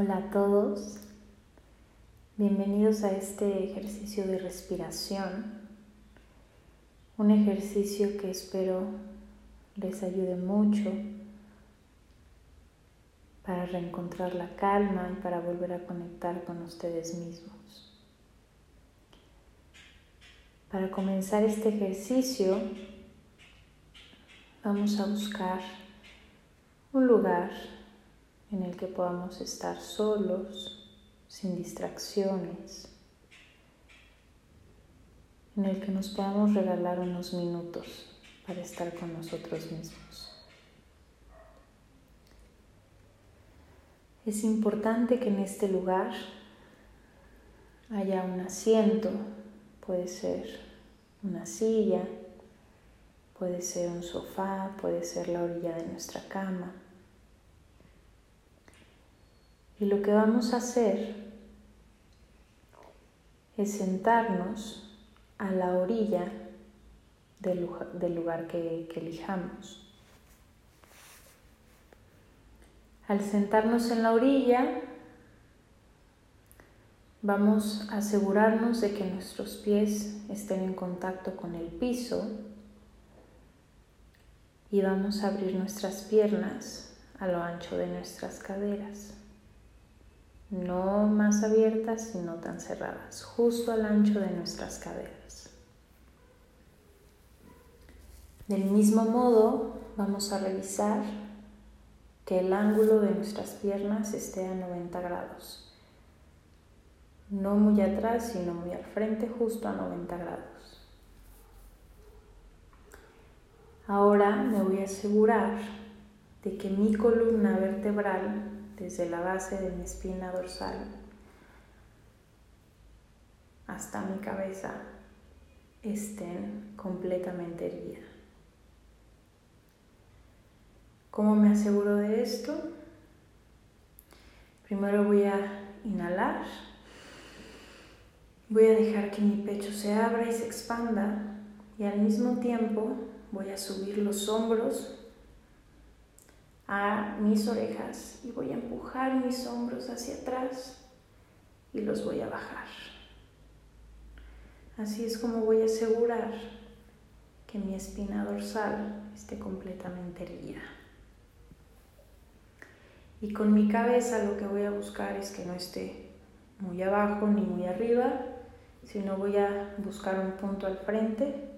Hola a todos, bienvenidos a este ejercicio de respiración, un ejercicio que espero les ayude mucho para reencontrar la calma y para volver a conectar con ustedes mismos. Para comenzar este ejercicio vamos a buscar un lugar en el que podamos estar solos, sin distracciones, en el que nos podamos regalar unos minutos para estar con nosotros mismos. Es importante que en este lugar haya un asiento, puede ser una silla, puede ser un sofá, puede ser la orilla de nuestra cama. Y lo que vamos a hacer es sentarnos a la orilla del lugar, que, que elijamos. Al sentarnos en la orilla, vamos a asegurarnos de que nuestros pies estén en contacto con el piso y vamos a abrir nuestras piernas a lo ancho de nuestras caderas no más abiertas sino tan cerradas, justo al ancho de nuestras caderas. Del mismo modo, vamos a revisar que el ángulo de nuestras piernas esté a 90 grados. No muy atrás, sino muy al frente, justo a 90 grados. Ahora me voy a asegurar de que mi columna vertebral desde la base de mi espina dorsal hasta mi cabeza estén completamente erguidas. ¿Cómo me aseguro de esto? Primero voy a inhalar. Voy a dejar que mi pecho se abra y se expanda y al mismo tiempo voy a subir los hombros a mis orejas y voy a empujar mis hombros hacia atrás y los voy a bajar. Así es como voy a asegurar que mi espina dorsal esté completamente erguida. Y con mi cabeza lo que voy a buscar es que no esté muy abajo ni muy arriba, sino voy a buscar un punto al frente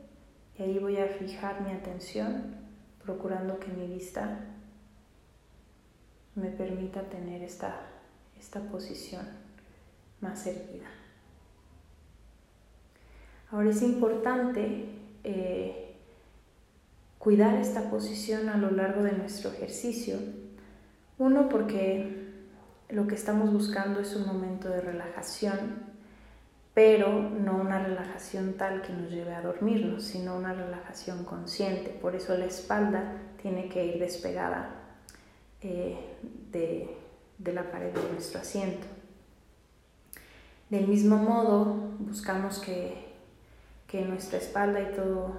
y ahí voy a fijar mi atención, procurando que mi vista me permita tener esta, esta posición más erguida. Ahora es importante eh, cuidar esta posición a lo largo de nuestro ejercicio. Uno, porque lo que estamos buscando es un momento de relajación, pero no una relajación tal que nos lleve a dormirnos, sino una relajación consciente. Por eso la espalda tiene que ir despegada eh, de, la pared de nuestro asiento. Del mismo modo, buscamos que, que nuestra espalda y todo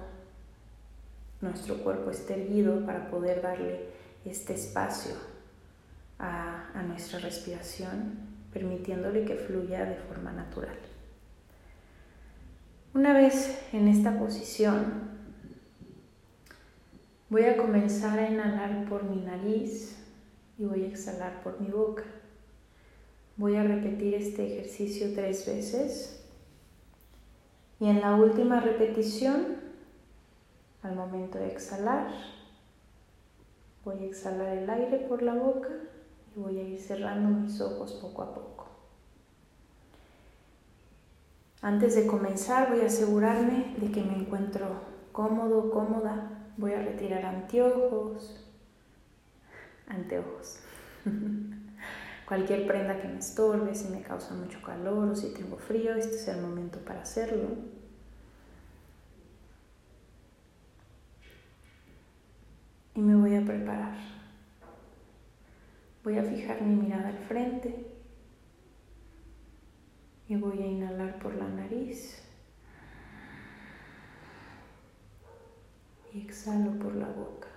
nuestro cuerpo esté erguido para poder darle este espacio a, a nuestra respiración, permitiéndole que fluya de forma natural. Una vez en esta posición, voy a comenzar a inhalar por mi nariz y voy a exhalar por mi boca. Voy a repetir este ejercicio tres veces y en la última repetición, al momento de exhalar, voy a exhalar el aire por la boca y voy a ir cerrando mis ojos poco a poco. Antes de comenzar voy a asegurarme de que me encuentro cómodo, cómoda. Voy a retirar anteojos, anteojos. Cualquier prenda que me estorbe, si me causa mucho calor o si tengo frío, este es el momento para hacerlo. Y me voy a preparar. Voy a fijar mi mirada al frente y voy a inhalar por la nariz y exhalo por la boca.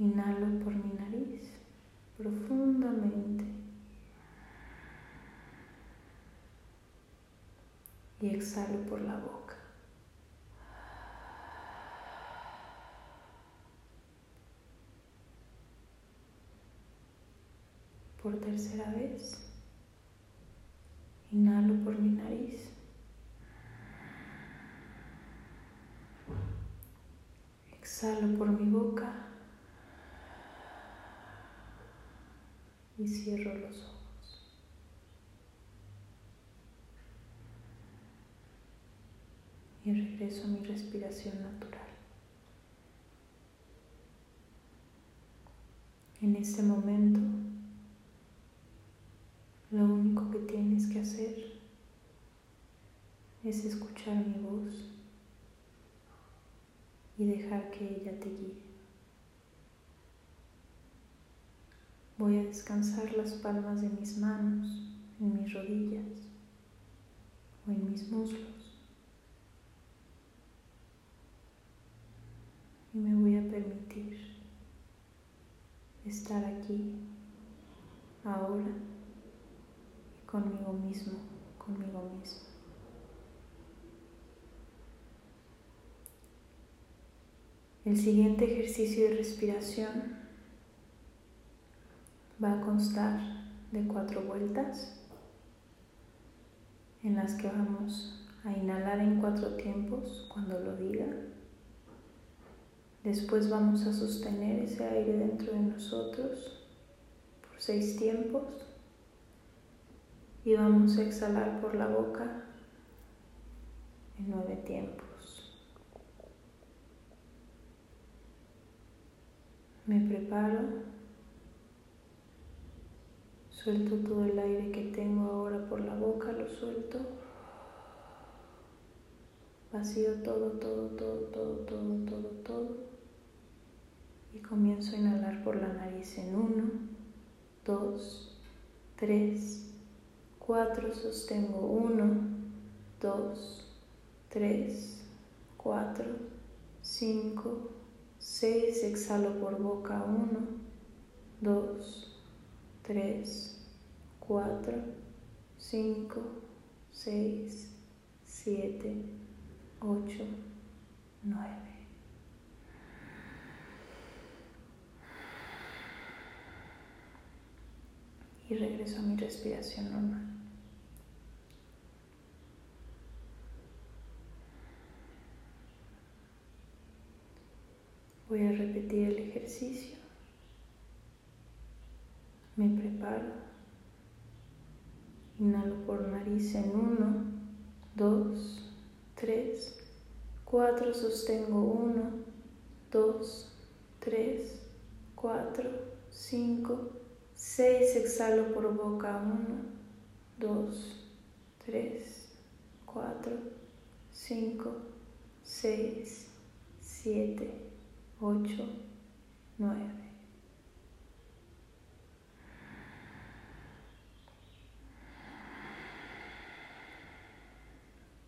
Inhalo por mi nariz profundamente. Y exhalo por la boca. Por tercera vez, inhalo por mi nariz. Exhalo por mi boca y cierro los ojos. Y regreso a mi respiración natural. En este momento, lo único que tienes que hacer es escuchar mi voz y dejar que ella te guíe. Voy a descansar las palmas de mis manos en mis rodillas o en mis muslos. Y me voy a permitir estar aquí, ahora, y conmigo mismo, conmigo mismo. El siguiente ejercicio de respiración va a constar de cuatro vueltas en las que vamos a inhalar en cuatro tiempos cuando lo diga. Después vamos a sostener ese aire dentro de nosotros por seis tiempos y vamos a exhalar por la boca en nueve tiempos. Me preparo, suelto todo el aire que tengo ahora por la boca, lo suelto, vacío todo, todo, todo, todo, todo, todo, todo y comienzo a inhalar por la nariz en uno, dos, tres, cuatro, sostengo uno, dos, tres, cuatro, cinco, 6, exhalo por boca 1, 2, 3, 4, 5, 6, 7, 8, 9. Y regreso a mi respiración normal. Voy a repetir el ejercicio. Me preparo. Inhalo por nariz en 1, 2, 3, 4, sostengo 1, 2, 3, 4, 5, 6, exhalo por boca 1, 2, 3, 4, 5, 6, 7, 8, 9.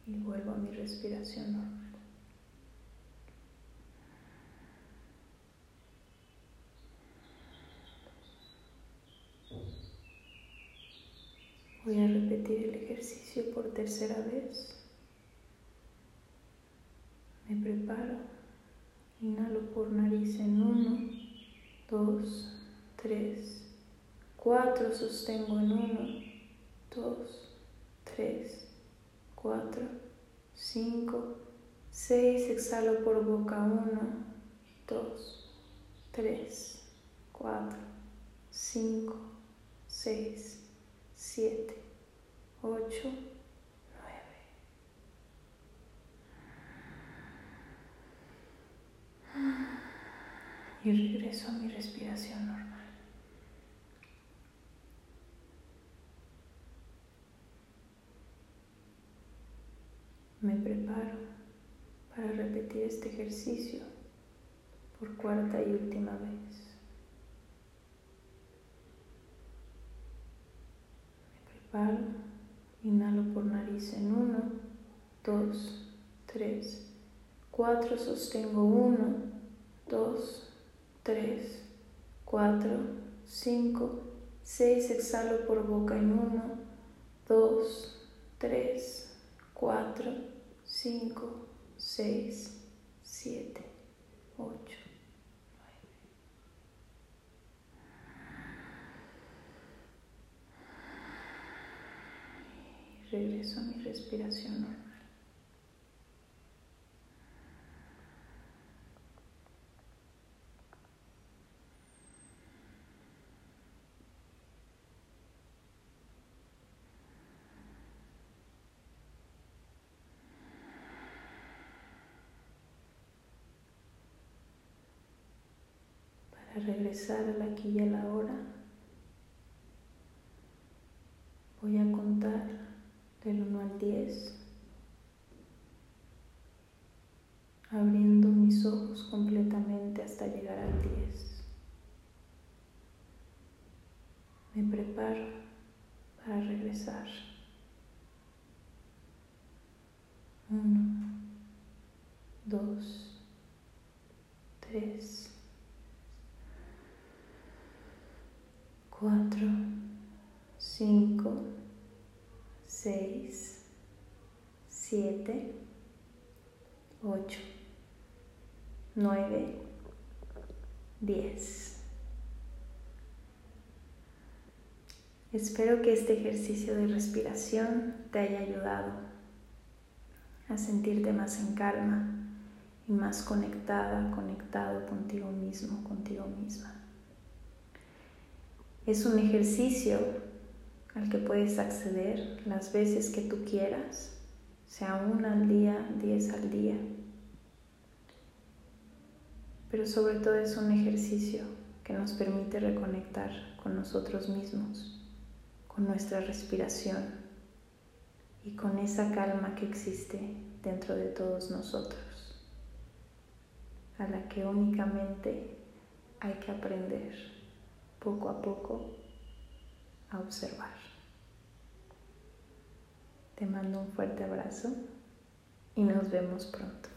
Y vuelvo a mi respiración normal. Voy a repetir el ejercicio por tercera vez. Me preparo. Inhalo por nariz en 1, 2, 3, 4, sostengo en 1, 2, 3, 4, 5, 6, exhalo por boca 1, 2, 3, 4, 5, 6, 7, 8, y regreso a mi respiración normal. Me preparo para repetir este ejercicio por cuarta y última vez. Me preparo, inhalo por nariz en 1, 2, 3, 4, sostengo 1, 2, 3, 4, 5, 6, exhalo por boca en 1, 2, 3, 4, 5, 6, 7, 8. regreso a mi respiración. Para regresar a la aquí y a la hora, voy a contar del 1 al 10, abriendo mis ojos completamente hasta llegar al 10. Me preparo para regresar. 1, 2, 3, 4, 5, 6, 7, 8, 9, 10. Espero que este ejercicio de respiración te haya ayudado a sentirte más en calma y más conectada, conectado contigo mismo, contigo misma. Es un ejercicio al que puedes acceder las veces que tú quieras, sea una al día, diez al día. Pero sobre todo es un ejercicio que nos permite reconectar con nosotros mismos, con nuestra respiración y con esa calma que existe dentro de todos nosotros, a la que únicamente hay que aprender poco a poco a observar. Te mando un fuerte abrazo y nos vemos pronto.